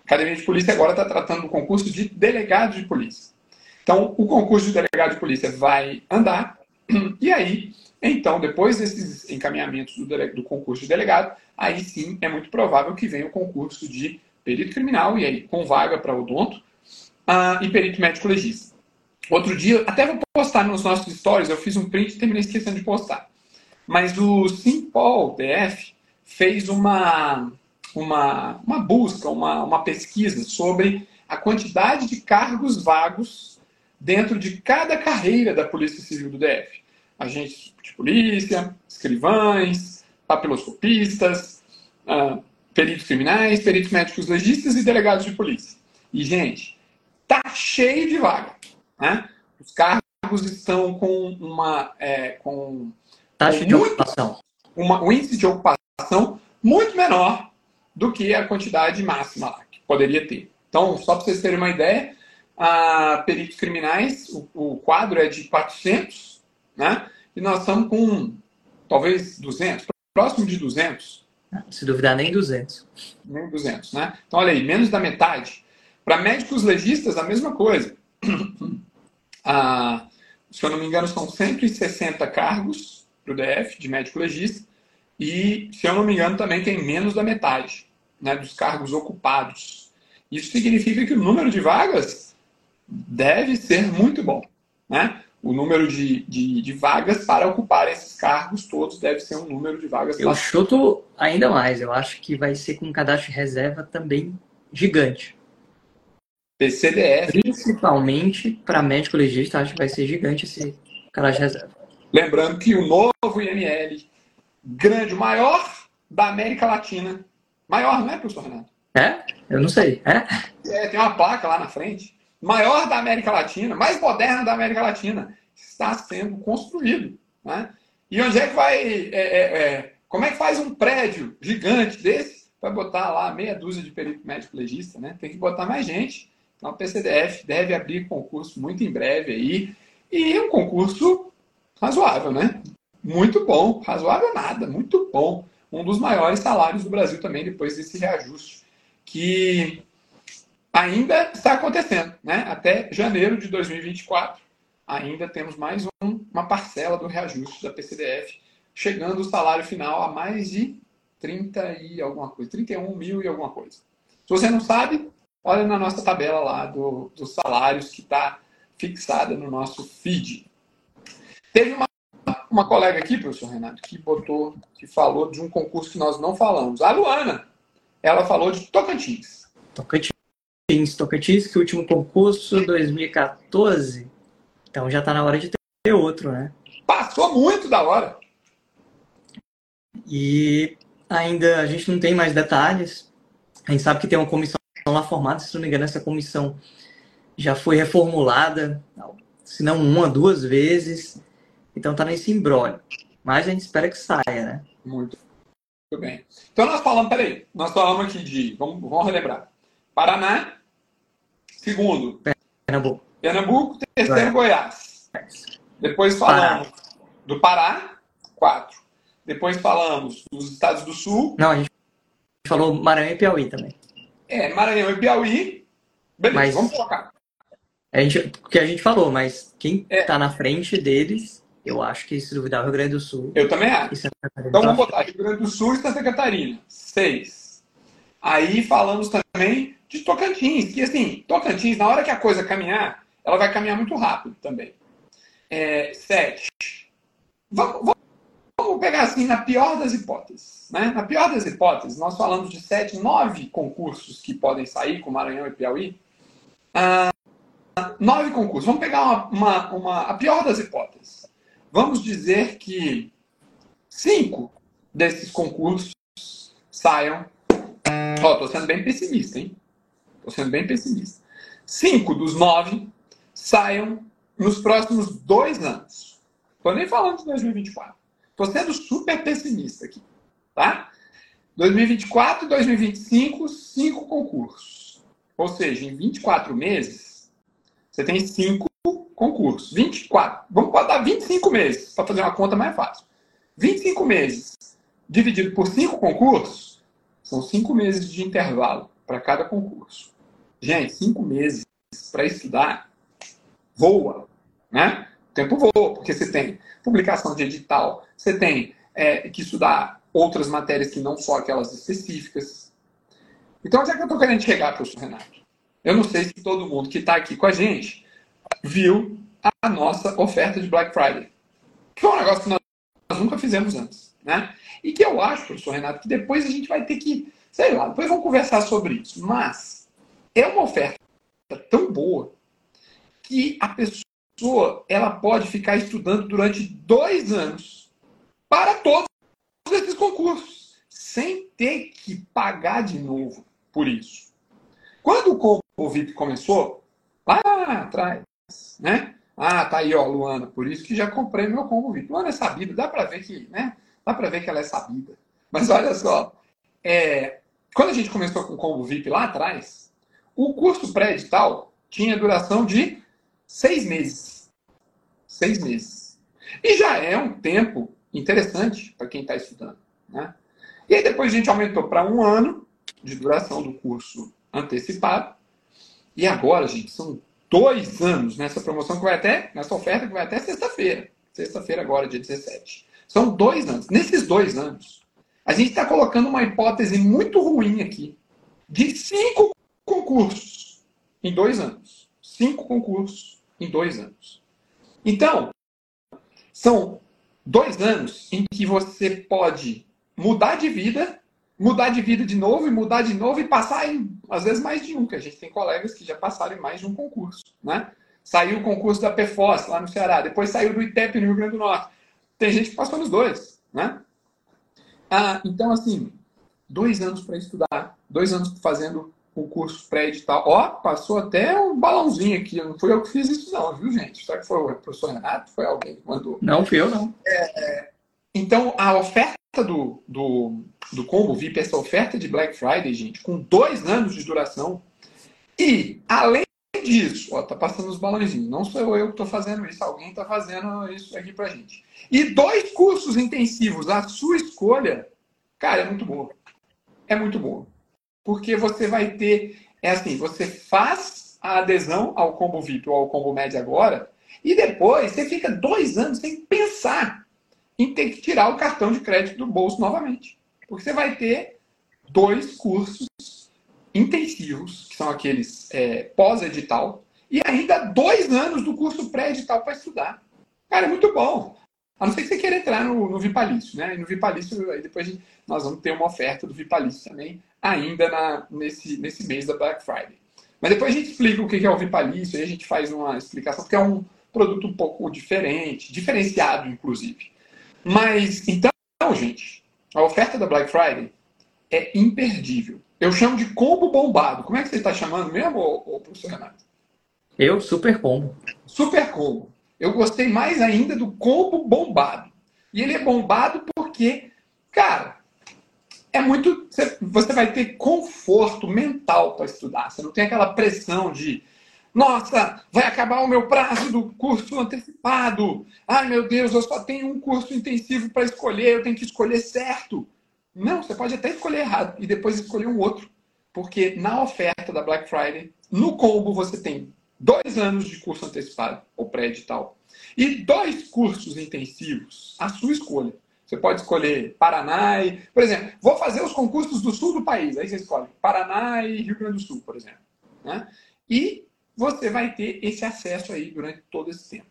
A academia de polícia agora está tratando do concurso de delegado de polícia. Então, o concurso de delegado de polícia vai andar, e aí, então, depois desses encaminhamentos do, do concurso de delegado, aí sim é muito provável que venha o concurso de perito criminal, e aí com vaga para odonto, ah, e perito médico legista. Outro dia, até vou postar nos nossos stories, eu fiz um print e terminei esquecendo de postar. Mas o Simpol DF fez uma, uma, uma busca, uma, uma pesquisa sobre a quantidade de cargos vagos dentro de cada carreira da Polícia Civil do DF. Agentes de polícia, escrivães, papiloscopistas, uh, peritos criminais, peritos médicos legistas e delegados de polícia. E, gente, Está cheio de vaga. Né? Os cargos estão com uma. É, com taxa com de muito, ocupação. Uma, um índice de ocupação muito menor do que a quantidade máxima lá, que poderia ter. Então, só para vocês terem uma ideia, a peritos criminais, o, o, quadro é de 400, né? E nós estamos com talvez 200, próximo de 200. Se duvidar, nem 200. Nem 200, né? Então, olha aí, menos da metade para médicos legistas, a mesma coisa. ah, se eu não me engano, são 160 cargos para o DF de médico legista. E, se eu não me engano, também tem menos da metade né, dos cargos ocupados. Isso significa que o número de vagas deve ser muito bom. Né? O número de, de, de vagas para ocupar esses cargos todos deve ser um número de vagas. Eu bastante. chuto ainda mais. Eu acho que vai ser com um cadastro de reserva também gigante. PCDF. Principalmente para médico legista, acho que vai ser gigante esse cadastro de reserva. Lembrando que o novo IML, grande, maior da América Latina. Maior, não é, professor Renato? É? Eu não sei. É? é? Tem uma placa lá na frente. Maior da América Latina, mais moderno da América Latina. Está sendo construído. Né? E onde é que vai. É, é, é, como é que faz um prédio gigante desse? Vai botar lá meia dúzia de perito médico legista, né? Tem que botar mais gente. Então, o PCDF deve abrir concurso muito em breve aí. E um concurso razoável, né? Muito bom. Razoável nada, muito bom. Um dos maiores salários do Brasil também, depois desse reajuste, que ainda está acontecendo, né? Até janeiro de 2024, ainda temos mais um, uma parcela do reajuste da PCDF, chegando o salário final a mais de 30 e alguma coisa, 31 mil e alguma coisa. Se você não sabe, olha na nossa tabela lá do, dos salários que está fixada no nosso feed. Teve uma, uma colega aqui, professor Renato, que botou, que falou de um concurso que nós não falamos. A Luana, ela falou de Tocantins. Tocantins, Tocantins, que o último concurso, 2014. Então já está na hora de ter outro, né? Passou muito da hora. E ainda a gente não tem mais detalhes. A gente sabe que tem uma comissão lá formada, se não me engano, essa comissão já foi reformulada, se não uma, duas vezes. Então tá nesse embrólio. Mas a gente espera que saia, né? Muito. Muito bem. Então nós falamos, peraí, nós falamos aqui de, vamos, vamos relembrar. Paraná, segundo. Pernambuco. Pernambuco, terceiro Goiás. Depois falamos Pará. do Pará, quatro. Depois falamos dos estados do Sul. Não, a gente falou Maranhão e Piauí também. É, Maranhão e Piauí. Beleza, mas, vamos colocar. A gente, o que a gente falou, mas quem está é. na frente deles eu acho que se duvidar o Rio Grande do Sul. Eu também acho. Então vamos botar Rio Grande do Sul e Santa Catarina. Seis. Aí falamos também de Tocantins, que assim, Tocantins, na hora que a coisa caminhar, ela vai caminhar muito rápido também. É, sete. Vamos, vamos, pegar assim, na pior das hipóteses. Né? Na pior das hipóteses, nós falamos de sete, nove concursos que podem sair com Maranhão e Piauí. Ah, nove concursos. Vamos pegar uma, uma, uma, a pior das hipóteses. Vamos dizer que cinco desses concursos saiam. Ó, oh, tô sendo bem pessimista, hein? Tô sendo bem pessimista. Cinco dos nove saiam nos próximos dois anos. Tô nem falando de 2024. Tô sendo super pessimista aqui, tá? 2024 e 2025, cinco concursos. Ou seja, em 24 meses, você tem cinco concursos. 24. Vamos botar 25 meses, para fazer uma conta mais fácil. 25 meses dividido por 5 concursos, são 5 meses de intervalo para cada concurso. Gente, 5 meses para estudar voa, né? Tempo voa, porque você tem publicação de edital, você tem é, que estudar outras matérias que não só aquelas específicas. Então, onde é que eu estou querendo chegar, professor Renato? Eu não sei se todo mundo que está aqui com a gente viu a nossa oferta de Black Friday. Que é um negócio que nós, nunca fizemos antes. Né? E que eu acho, professor Renato, que depois a gente vai ter que, sei lá, depois vamos conversar sobre isso. Mas é uma oferta tão boa que a pessoa ela pode ficar estudando durante dois anos para todos esses concursos, sem ter que pagar de novo por isso. Quando o Combo VIP começou, lá atrás, né? Ah, tá aí, ó, Luana, por isso que já comprei meu combo VIP. Luana é sabida, dá para ver que, né? Dá para ver que ela é sabida. Mas olha só, é, quando a gente começou com o combo VIP lá atrás, o curso pré-edital tinha duração de seis meses. Seis meses. E já é um tempo interessante para quem está estudando. Né? E aí depois a gente aumentou para um ano de duração do curso antecipado. E agora, gente, são dois anos nessa promoção que vai até, nessa oferta que vai até sexta-feira. Sexta-feira agora, dia 17. São dois anos. Nesses dois anos, a gente está colocando uma hipótese muito ruim aqui. De cinco concursos em dois anos. Cinco concursos em dois anos. Então, são dois anos em que você pode mudar de vida, mudar de vida de novo e mudar de novo e passar em, às vezes, mais de um, que a gente tem colegas que já passaram em mais de um concurso, né? Saiu o concurso da PFOS lá no Ceará, depois saiu do ITEP no Rio Grande do Norte. Tem gente que passou nos dois, né? Ah, então, assim, dois anos para estudar, dois anos fazendo o curso pré-edital. Ó, passou até um balãozinho aqui. Não fui eu que fiz isso, não, viu, gente? Será que foi o professor Renato? Foi alguém que mandou? Não, fui eu, não. É, é, então, a oferta do, do, do combo VIP, essa oferta de Black Friday, gente, com dois anos de duração. E, além disso, ó, tá passando os balãozinhos. Não sou eu que estou fazendo isso, alguém está fazendo isso aqui pra gente. E dois cursos intensivos, a sua escolha, cara, é muito boa. É muito boa porque você vai ter, é assim, você faz a adesão ao combo VIP ou ao combo médio agora, e depois você fica dois anos sem pensar em ter que tirar o cartão de crédito do bolso novamente. Porque você vai ter dois cursos intensivos, que são aqueles é, pós-edital, e ainda dois anos do curso pré-edital para estudar. Cara, é muito bom. A não ser que você queira entrar no, no Vipalício, né? E no Vipalício, depois nós vamos ter uma oferta do Vipalício também, ainda na, nesse, nesse mês da Black Friday. Mas depois a gente explica o que é o Vipalício, aí a gente faz uma explicação, porque é um produto um pouco diferente, diferenciado, inclusive. Mas, então, gente, a oferta da Black Friday é imperdível. Eu chamo de combo bombado. Como é que você está chamando mesmo, ô, ô, professor Renato? Eu, super combo. Super combo. Eu gostei mais ainda do combo bombado. E ele é bombado porque, cara, é muito. Você vai ter conforto mental para estudar. Você não tem aquela pressão de. Nossa, vai acabar o meu prazo do curso antecipado. Ai, meu Deus, eu só tenho um curso intensivo para escolher, eu tenho que escolher certo. Não, você pode até escolher errado e depois escolher um outro. Porque na oferta da Black Friday, no combo, você tem dois anos de curso antecipado, ou pré-edital, e dois cursos intensivos, a sua escolha. Você pode escolher Paraná e, por exemplo, vou fazer os concursos do sul do país. Aí você escolhe Paraná e Rio Grande do Sul, por exemplo. Né? E você vai ter esse acesso aí durante todo esse tempo.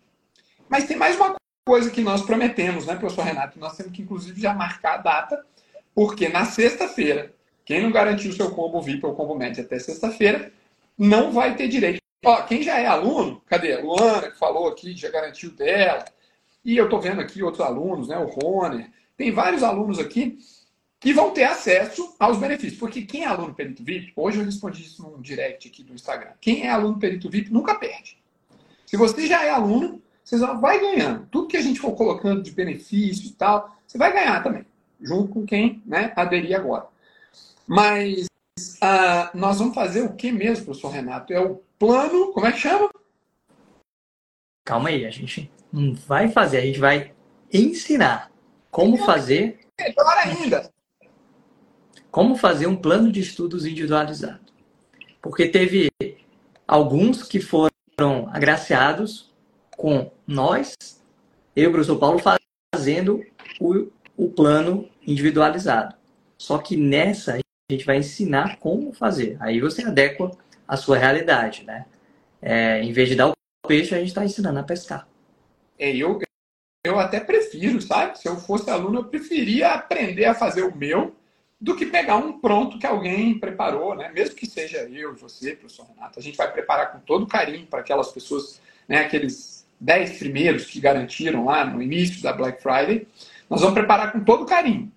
Mas tem mais uma coisa que nós prometemos, né, professor Renato? Nós temos que, inclusive, já marcar a data, porque na sexta-feira, quem não garantiu o seu combo VIP ou combo médio até sexta-feira, não vai ter direito. Ó, quem já é aluno, cadê? Luana, que falou aqui, já garantiu dela. E eu estou vendo aqui outros alunos, né? o Rony, tem vários alunos aqui que vão ter acesso aos benefícios. Porque quem é aluno Perito VIP, hoje eu respondi isso num direct aqui do Instagram, quem é aluno Perito VIP nunca perde. Se você já é aluno, você só vai ganhando. Tudo que a gente for colocando de benefício e tal, você vai ganhar também, junto com quem né, aderir agora. Mas uh, nós vamos fazer o que mesmo, professor Renato? É o plano, como é que chama? Calma aí, a gente não vai fazer, a gente vai ensinar como fazer. Melhor ainda. Como fazer um plano de estudos individualizado. Porque teve alguns que foram agraciados com nós, eu e o professor Paulo, fazendo o, o plano individualizado. Só que nessa a gente vai ensinar como fazer. Aí você adequa a sua realidade, né? É, em vez de dar o peixe, a gente está ensinando a pescar. É, eu, eu até prefiro, sabe? Se eu fosse aluno, eu preferia aprender a fazer o meu do que pegar um pronto que alguém preparou, né? Mesmo que seja eu, você, professor Renato. A gente vai preparar com todo carinho para aquelas pessoas, né? Aqueles 10 primeiros que garantiram lá no início da Black Friday. Nós vamos preparar com todo carinho.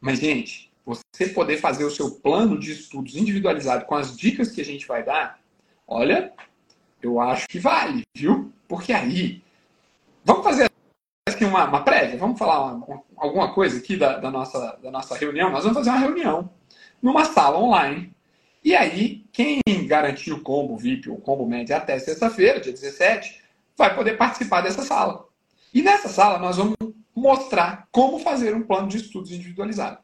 Mas, gente, você poder fazer o seu plano de estudos individualizado com as dicas que a gente vai dar, olha, eu acho que vale, viu? Porque aí Vamos fazer aqui uma, uma prévia? Vamos falar uma, alguma coisa aqui da, da, nossa, da nossa reunião? Nós vamos fazer uma reunião numa sala online. E aí, quem garantir o combo VIP ou combo médio até sexta-feira, dia 17, vai poder participar dessa sala. E nessa sala nós vamos mostrar como fazer um plano de estudos individualizado.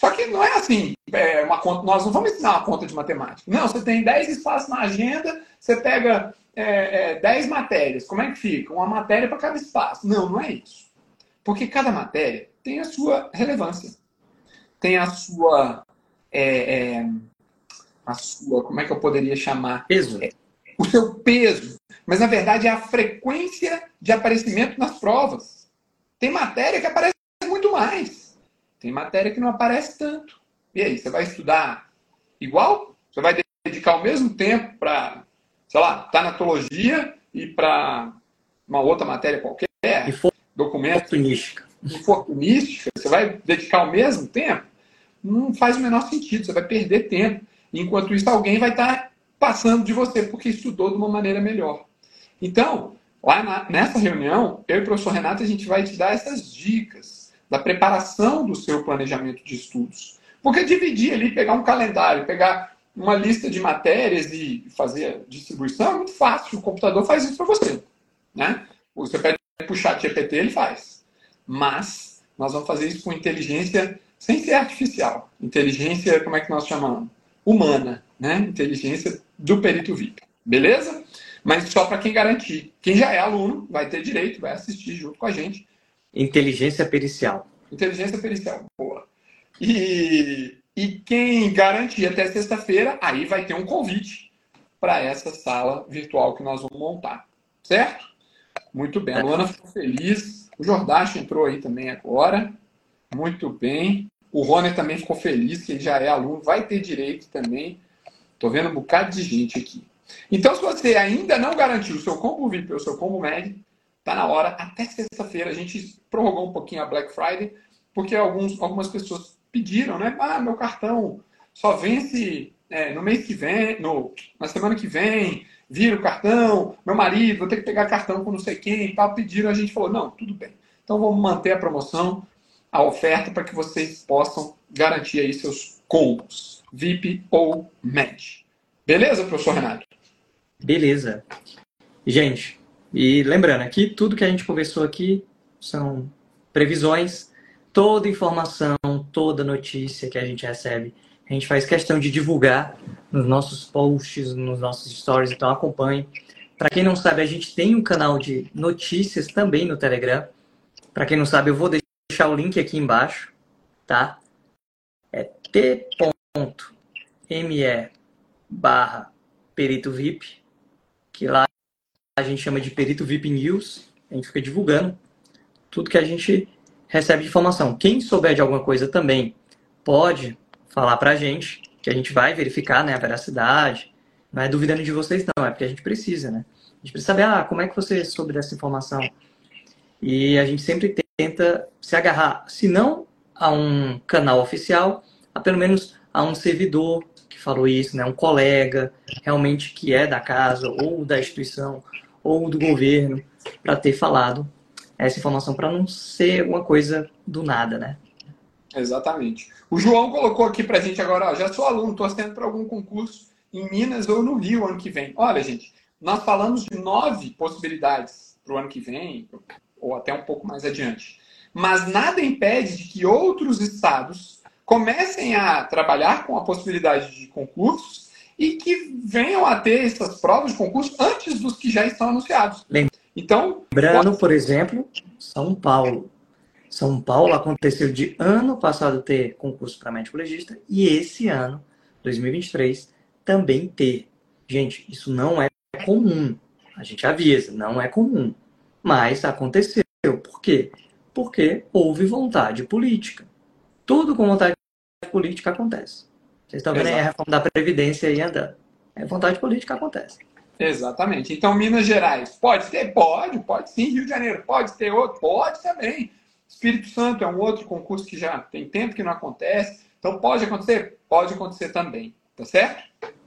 Só que não é assim, é uma conta, nós não vamos ensinar uma conta de matemática. Não, você tem 10 espaços na agenda, você pega é, é, 10 matérias, como é que fica? Uma matéria para cada espaço. Não, não é isso. Porque cada matéria tem a sua relevância, tem a sua. É, é a sua, como é que eu poderia chamar? Peso. O seu peso. Mas, na verdade, é a frequência de aparecimento nas provas. Tem matéria que aparece muito mais. Tem matéria que não aparece tanto. E aí, você vai estudar igual? Você vai dedicar o mesmo tempo para, sei lá, tanatologia e para uma outra matéria qualquer? For... Documento. Infortunística. Infortunística. Você vai dedicar o mesmo tempo? Não faz o menor sentido. Você vai perder tempo. Enquanto isso, alguém vai estar passando de você porque estudou de uma maneira melhor. Então, lá na, nessa reunião, eu e o professor Renato, a gente vai te dar essas dicas da preparação do seu planejamento de estudos. Porque dividir ali, pegar um calendário, pegar uma lista de matérias e fazer distribuição é muito fácil. O computador faz isso para você. Né? Você pede puxar GPT, ele faz. Mas nós vamos fazer isso com inteligência sem ser artificial. Inteligência, como é que nós chamamos? Humana, né? Inteligência do perito VIP. Beleza? Mas só para quem garantir. Quem já é aluno vai ter direito, vai assistir junto com a gente. Inteligência pericial. Inteligência pericial, boa. E, e quem garantir até sexta-feira, aí vai ter um convite para essa sala virtual que nós vamos montar. Certo? Muito bem. A Luana ficou feliz. O Jordache entrou aí também agora. Muito bem. O Rony também ficou feliz, que ele já é aluno, vai ter direito também. Estou vendo um bocado de gente aqui. Então, se você ainda não garantiu o seu combo VIP ou o seu combo médio, tá na hora. Até sexta-feira a gente prorrogou um pouquinho a Black Friday, porque alguns, algumas pessoas pediram, né? Ah, meu cartão só vence é, no mês que vem, no, na semana que vem, vira o cartão, meu marido, vou ter que pegar cartão com não sei quem tal. Pediram, a gente falou, não, tudo bem. Então vamos manter a promoção, a oferta, para que vocês possam garantir aí seus combos, VIP ou MED. Beleza, professor Renato? Beleza. Gente, e lembrando aqui, tudo que a gente conversou aqui são previsões, toda informação, toda notícia que a gente recebe, a gente faz questão de divulgar nos nossos posts, nos nossos stories, então acompanhe. Para quem não sabe, a gente tem um canal de notícias também no Telegram. Para quem não sabe, eu vou deixar o link aqui embaixo, tá? É t.me barra perito VIP que lá a gente chama de Perito VIP News. A gente fica divulgando tudo que a gente recebe de informação. Quem souber de alguma coisa também pode falar para a gente, que a gente vai verificar né, a veracidade. Não é duvidando de vocês, não, é porque a gente precisa, né? A gente precisa saber, ah, como é que você soube dessa informação? E a gente sempre tenta se agarrar, se não a um canal oficial, a pelo menos a um servidor falou isso, né? Um colega realmente que é da casa ou da instituição ou do governo para ter falado essa informação para não ser uma coisa do nada, né? Exatamente. O João colocou aqui para a gente agora, ó, já sou aluno, torcendo para algum concurso em Minas ou no Rio ano que vem. Olha, gente, nós falamos de nove possibilidades para o ano que vem, ou até um pouco mais adiante. Mas nada impede de que outros estados comecem a trabalhar com a possibilidade de concursos e que venham a ter essas provas de concurso antes dos que já estão anunciados. Então, lembrando, por exemplo, São Paulo. São Paulo aconteceu de ano passado ter concurso para médico legista e esse ano, 2023, também ter. Gente, isso não é comum. A gente avisa, não é comum. Mas aconteceu. Por quê? Porque houve vontade política. Tudo com vontade política acontece. Vocês estão vendo aí a reforma da Previdência aí andando. É vontade política acontece. Exatamente. Então, Minas Gerais, pode ter? Pode, pode sim. Rio de Janeiro, pode ter outro? Pode também. Espírito Santo é um outro concurso que já tem tempo que não acontece. Então, pode acontecer? Pode acontecer também. Tá certo?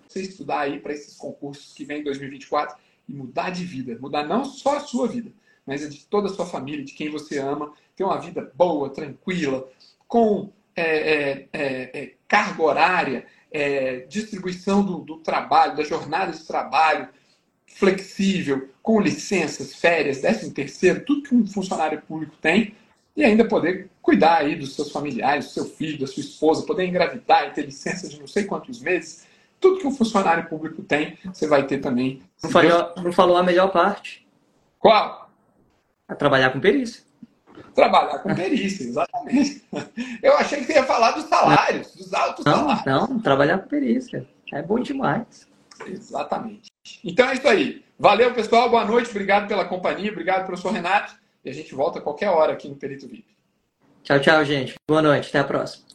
Você estudar aí para esses concursos que vem em 2024 e mudar de vida. Mudar não só a sua vida, mas a de toda a sua família, de quem você ama. Ter uma vida boa, tranquila, com é, é, é, é, carga horária, é, distribuição do, do, trabalho, da jornada de trabalho flexível, com licenças, férias, décimo terceiro, tudo que um funcionário público tem, e ainda poder cuidar aí dos seus familiares, do seu filho, da sua esposa, poder engravidar e ter licença de não sei quantos meses, tudo que um funcionário público tem, você vai ter também. Não falou, não falou a melhor parte. Qual? A trabalhar com perícia. Trabalhar com perícia, exatamente. Eu achei que você ia falar dos salários, dos altos não, salários. Não, trabalhar com perícia. É bom demais. Exatamente. Então é isso aí. Valeu, pessoal. Boa noite. Obrigado pela companhia. Obrigado, professor Renato. E a gente volta a qualquer hora aqui no Perito VIP. Tchau, tchau, gente. Boa noite. Até a próxima.